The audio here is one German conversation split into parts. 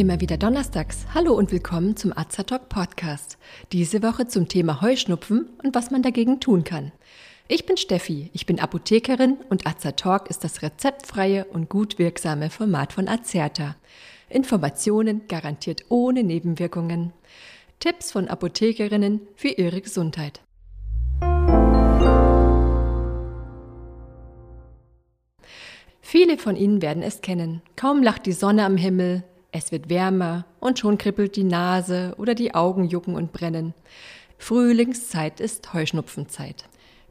Immer wieder donnerstags. Hallo und willkommen zum Azatalk Podcast. Diese Woche zum Thema Heuschnupfen und was man dagegen tun kann. Ich bin Steffi, ich bin Apothekerin und Azatalk ist das rezeptfreie und gut wirksame Format von Azerta. Informationen garantiert ohne Nebenwirkungen. Tipps von Apothekerinnen für ihre Gesundheit. Viele von Ihnen werden es kennen. Kaum lacht die Sonne am Himmel, es wird wärmer und schon kribbelt die Nase oder die Augen jucken und brennen. Frühlingszeit ist Heuschnupfenzeit.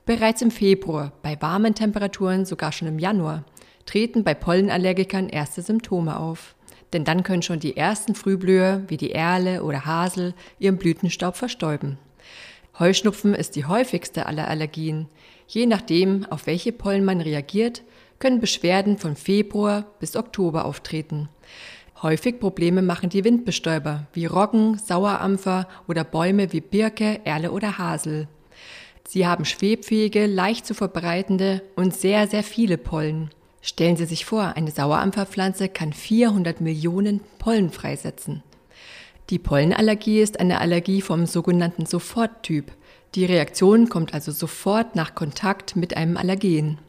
Bereits im Februar, bei warmen Temperaturen sogar schon im Januar, treten bei Pollenallergikern erste Symptome auf. Denn dann können schon die ersten Frühblüher wie die Erle oder Hasel ihren Blütenstaub verstäuben. Heuschnupfen ist die häufigste aller Allergien. Je nachdem, auf welche Pollen man reagiert, können Beschwerden von Februar bis Oktober auftreten. Häufig Probleme machen die Windbestäuber wie Roggen, Sauerampfer oder Bäume wie Birke, Erle oder Hasel. Sie haben schwebfähige, leicht zu verbreitende und sehr, sehr viele Pollen. Stellen Sie sich vor, eine Sauerampferpflanze kann 400 Millionen Pollen freisetzen. Die Pollenallergie ist eine Allergie vom sogenannten Soforttyp. Die Reaktion kommt also sofort nach Kontakt mit einem Allergen.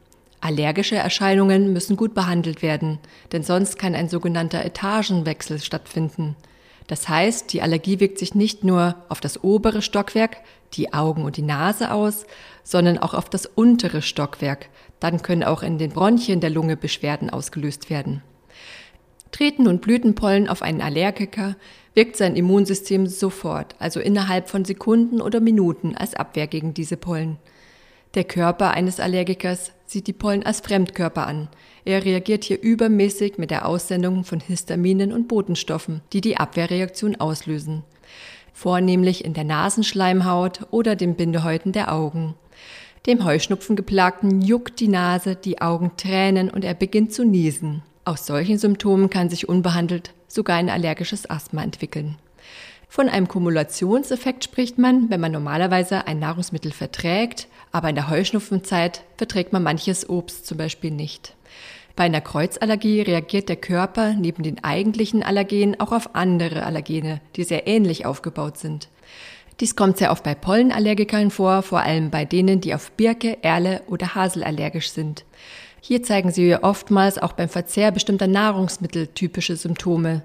Allergische Erscheinungen müssen gut behandelt werden, denn sonst kann ein sogenannter Etagenwechsel stattfinden. Das heißt, die Allergie wirkt sich nicht nur auf das obere Stockwerk, die Augen und die Nase aus, sondern auch auf das untere Stockwerk. Dann können auch in den Bronchien der Lunge Beschwerden ausgelöst werden. Treten nun Blütenpollen auf einen Allergiker, wirkt sein Immunsystem sofort, also innerhalb von Sekunden oder Minuten als Abwehr gegen diese Pollen. Der Körper eines Allergikers sieht die Pollen als Fremdkörper an. Er reagiert hier übermäßig mit der Aussendung von Histaminen und Botenstoffen, die die Abwehrreaktion auslösen. Vornehmlich in der Nasenschleimhaut oder den Bindehäuten der Augen. Dem Heuschnupfengeplagten juckt die Nase, die Augen tränen und er beginnt zu niesen. Aus solchen Symptomen kann sich unbehandelt sogar ein allergisches Asthma entwickeln. Von einem Kumulationseffekt spricht man, wenn man normalerweise ein Nahrungsmittel verträgt, aber in der Heuschnupfenzeit verträgt man manches Obst zum Beispiel nicht. Bei einer Kreuzallergie reagiert der Körper neben den eigentlichen Allergenen auch auf andere Allergene, die sehr ähnlich aufgebaut sind. Dies kommt sehr oft bei Pollenallergikern vor, vor allem bei denen, die auf Birke, Erle oder Hasel allergisch sind. Hier zeigen sie oftmals auch beim Verzehr bestimmter Nahrungsmittel typische Symptome.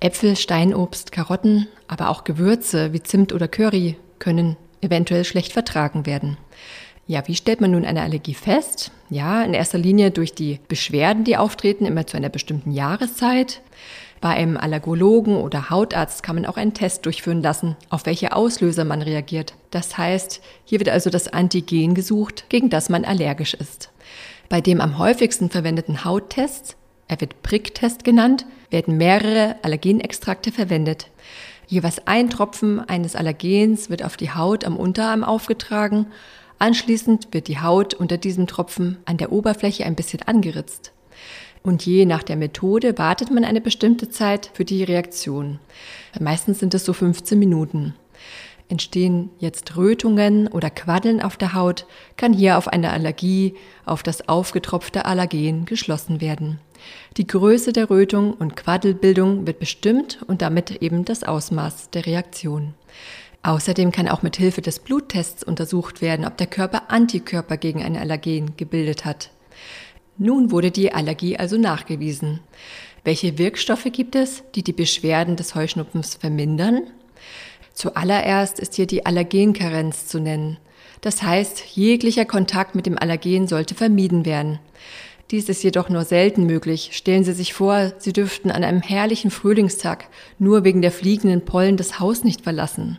Äpfel, Steinobst, Karotten, aber auch Gewürze wie Zimt oder Curry können eventuell schlecht vertragen werden. Ja, wie stellt man nun eine Allergie fest? Ja, in erster Linie durch die Beschwerden, die auftreten, immer zu einer bestimmten Jahreszeit. Bei einem Allergologen oder Hautarzt kann man auch einen Test durchführen lassen, auf welche Auslöser man reagiert. Das heißt, hier wird also das Antigen gesucht, gegen das man allergisch ist. Bei dem am häufigsten verwendeten Hauttest, er wird Pricktest genannt, werden mehrere Allergenextrakte verwendet. Jeweils ein Tropfen eines Allergens wird auf die Haut am Unterarm aufgetragen. Anschließend wird die Haut unter diesem Tropfen an der Oberfläche ein bisschen angeritzt. Und je nach der Methode wartet man eine bestimmte Zeit für die Reaktion. Meistens sind es so 15 Minuten. Entstehen jetzt Rötungen oder Quaddeln auf der Haut, kann hier auf eine Allergie, auf das aufgetropfte Allergen geschlossen werden. Die Größe der Rötung und Quaddelbildung wird bestimmt und damit eben das Ausmaß der Reaktion. Außerdem kann auch mit Hilfe des Bluttests untersucht werden, ob der Körper Antikörper gegen ein Allergen gebildet hat. Nun wurde die Allergie also nachgewiesen. Welche Wirkstoffe gibt es, die die Beschwerden des Heuschnupfens vermindern? Zuallererst ist hier die Allergenkarenz zu nennen. Das heißt, jeglicher Kontakt mit dem Allergen sollte vermieden werden. Dies ist jedoch nur selten möglich. Stellen Sie sich vor, Sie dürften an einem herrlichen Frühlingstag nur wegen der fliegenden Pollen das Haus nicht verlassen.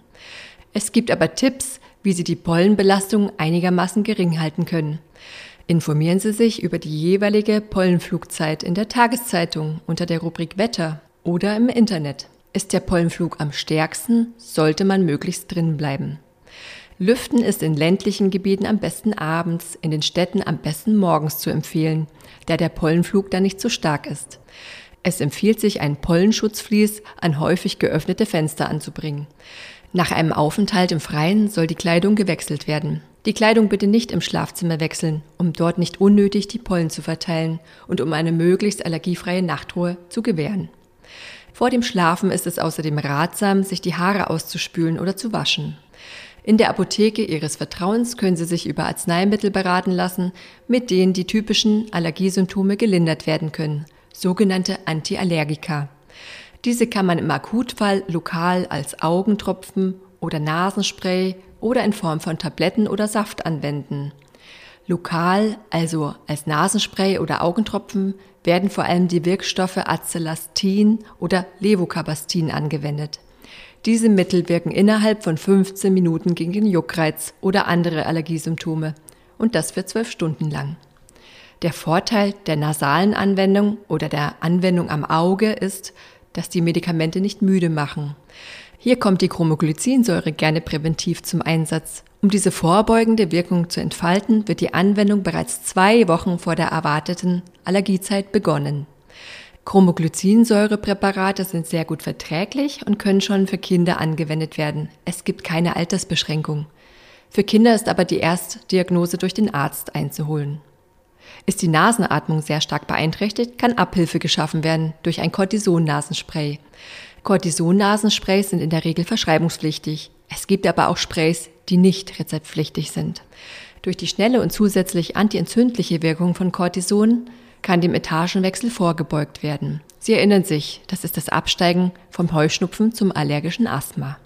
Es gibt aber Tipps, wie Sie die Pollenbelastung einigermaßen gering halten können. Informieren Sie sich über die jeweilige Pollenflugzeit in der Tageszeitung unter der Rubrik Wetter oder im Internet. Ist der Pollenflug am stärksten, sollte man möglichst drin bleiben. Lüften ist in ländlichen Gebieten am besten abends, in den Städten am besten morgens zu empfehlen, da der Pollenflug dann nicht so stark ist. Es empfiehlt sich, ein Pollenschutzvlies an häufig geöffnete Fenster anzubringen. Nach einem Aufenthalt im Freien soll die Kleidung gewechselt werden. Die Kleidung bitte nicht im Schlafzimmer wechseln, um dort nicht unnötig die Pollen zu verteilen und um eine möglichst allergiefreie Nachtruhe zu gewähren. Vor dem Schlafen ist es außerdem ratsam, sich die Haare auszuspülen oder zu waschen. In der Apotheke Ihres Vertrauens können Sie sich über Arzneimittel beraten lassen, mit denen die typischen Allergiesymptome gelindert werden können, sogenannte Antiallergika. Diese kann man im Akutfall lokal als Augentropfen oder Nasenspray oder in Form von Tabletten oder Saft anwenden. Lokal, also als Nasenspray oder Augentropfen, werden vor allem die Wirkstoffe Acelastin oder Levocabastin angewendet. Diese Mittel wirken innerhalb von 15 Minuten gegen den Juckreiz oder andere Allergiesymptome und das für zwölf Stunden lang. Der Vorteil der nasalen Anwendung oder der Anwendung am Auge ist, dass die Medikamente nicht müde machen. Hier kommt die Chromoglycinsäure gerne präventiv zum Einsatz. Um diese vorbeugende Wirkung zu entfalten, wird die Anwendung bereits zwei Wochen vor der erwarteten Allergiezeit begonnen. Chromoglycinsäurepräparate sind sehr gut verträglich und können schon für Kinder angewendet werden. Es gibt keine Altersbeschränkung. Für Kinder ist aber die Erstdiagnose durch den Arzt einzuholen. Ist die Nasenatmung sehr stark beeinträchtigt, kann Abhilfe geschaffen werden durch ein Cortison-Nasenspray. Cortison-Nasensprays sind in der Regel verschreibungspflichtig. Es gibt aber auch Sprays, die nicht rezeptpflichtig sind. Durch die schnelle und zusätzlich antientzündliche Wirkung von Cortison kann dem Etagenwechsel vorgebeugt werden. Sie erinnern sich, das ist das Absteigen vom Heuschnupfen zum allergischen Asthma.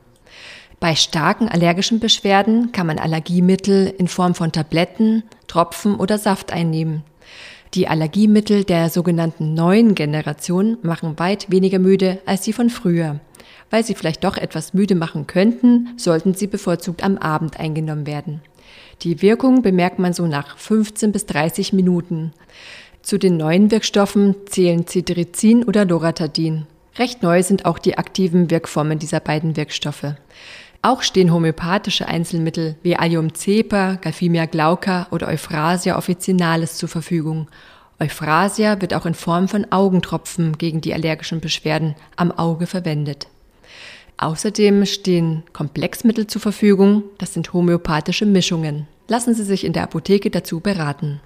Bei starken allergischen Beschwerden kann man Allergiemittel in Form von Tabletten, Tropfen oder Saft einnehmen. Die Allergiemittel der sogenannten neuen Generation machen weit weniger müde als die von früher. Weil sie vielleicht doch etwas müde machen könnten, sollten sie bevorzugt am Abend eingenommen werden. Die Wirkung bemerkt man so nach 15 bis 30 Minuten. Zu den neuen Wirkstoffen zählen Cetirizin oder Loratadin. Recht neu sind auch die aktiven Wirkformen dieser beiden Wirkstoffe. Auch stehen homöopathische Einzelmittel wie Allium cepa, Galphimia glauca oder Euphrasia officinalis zur Verfügung. Euphrasia wird auch in Form von Augentropfen gegen die allergischen Beschwerden am Auge verwendet. Außerdem stehen Komplexmittel zur Verfügung, das sind homöopathische Mischungen. Lassen Sie sich in der Apotheke dazu beraten.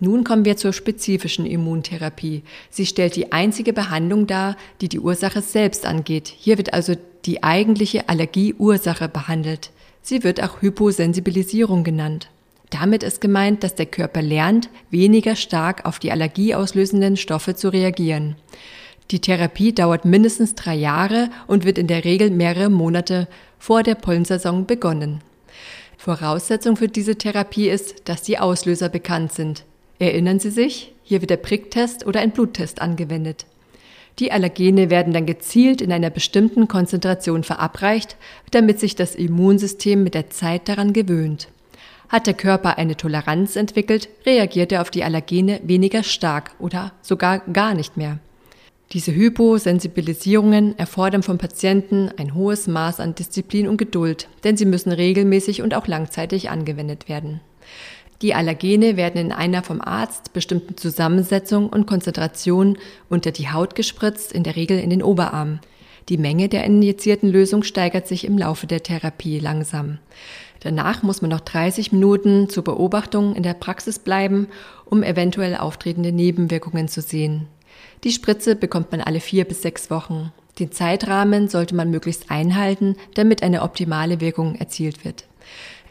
Nun kommen wir zur spezifischen Immuntherapie. Sie stellt die einzige Behandlung dar, die die Ursache selbst angeht. Hier wird also die eigentliche Allergieursache behandelt. Sie wird auch Hyposensibilisierung genannt. Damit ist gemeint, dass der Körper lernt, weniger stark auf die allergieauslösenden Stoffe zu reagieren. Die Therapie dauert mindestens drei Jahre und wird in der Regel mehrere Monate vor der Pollensaison begonnen. Voraussetzung für diese Therapie ist, dass die Auslöser bekannt sind. Erinnern Sie sich? Hier wird der Pricktest oder ein Bluttest angewendet. Die Allergene werden dann gezielt in einer bestimmten Konzentration verabreicht, damit sich das Immunsystem mit der Zeit daran gewöhnt. Hat der Körper eine Toleranz entwickelt, reagiert er auf die Allergene weniger stark oder sogar gar nicht mehr. Diese Hyposensibilisierungen erfordern vom Patienten ein hohes Maß an Disziplin und Geduld, denn sie müssen regelmäßig und auch langzeitig angewendet werden. Die Allergene werden in einer vom Arzt bestimmten Zusammensetzung und Konzentration unter die Haut gespritzt, in der Regel in den Oberarm. Die Menge der injizierten Lösung steigert sich im Laufe der Therapie langsam. Danach muss man noch 30 Minuten zur Beobachtung in der Praxis bleiben, um eventuell auftretende Nebenwirkungen zu sehen. Die Spritze bekommt man alle vier bis sechs Wochen. Den Zeitrahmen sollte man möglichst einhalten, damit eine optimale Wirkung erzielt wird.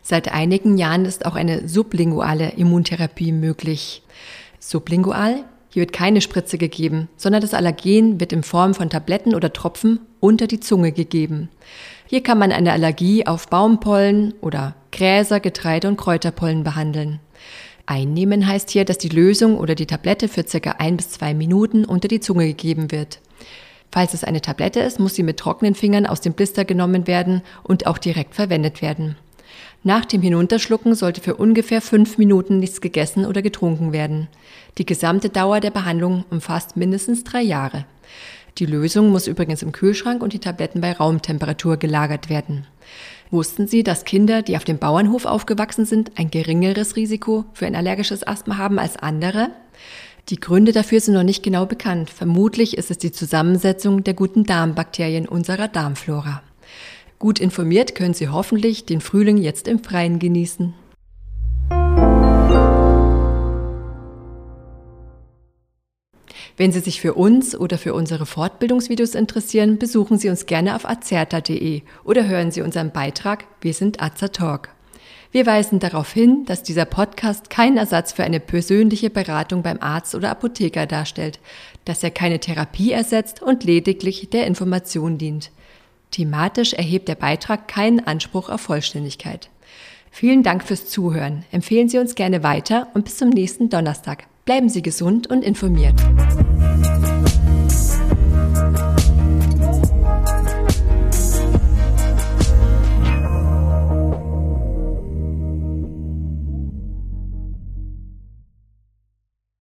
Seit einigen Jahren ist auch eine sublinguale Immuntherapie möglich. Sublingual? Hier wird keine Spritze gegeben, sondern das Allergen wird in Form von Tabletten oder Tropfen unter die Zunge gegeben. Hier kann man eine Allergie auf Baumpollen oder Gräser, Getreide und Kräuterpollen behandeln. Einnehmen heißt hier, dass die Lösung oder die Tablette für circa ein bis zwei Minuten unter die Zunge gegeben wird. Falls es eine Tablette ist, muss sie mit trockenen Fingern aus dem Blister genommen werden und auch direkt verwendet werden. Nach dem Hinunterschlucken sollte für ungefähr fünf Minuten nichts gegessen oder getrunken werden. Die gesamte Dauer der Behandlung umfasst mindestens drei Jahre. Die Lösung muss übrigens im Kühlschrank und die Tabletten bei Raumtemperatur gelagert werden. Wussten Sie, dass Kinder, die auf dem Bauernhof aufgewachsen sind, ein geringeres Risiko für ein allergisches Asthma haben als andere? Die Gründe dafür sind noch nicht genau bekannt. Vermutlich ist es die Zusammensetzung der guten Darmbakterien unserer Darmflora. Gut informiert können Sie hoffentlich den Frühling jetzt im Freien genießen. Wenn Sie sich für uns oder für unsere Fortbildungsvideos interessieren, besuchen Sie uns gerne auf azerta.de oder hören Sie unseren Beitrag Wir sind Azertalk. Wir weisen darauf hin, dass dieser Podcast kein Ersatz für eine persönliche Beratung beim Arzt oder Apotheker darstellt, dass er keine Therapie ersetzt und lediglich der Information dient. Thematisch erhebt der Beitrag keinen Anspruch auf Vollständigkeit. Vielen Dank fürs Zuhören. Empfehlen Sie uns gerne weiter und bis zum nächsten Donnerstag. Bleiben Sie gesund und informiert.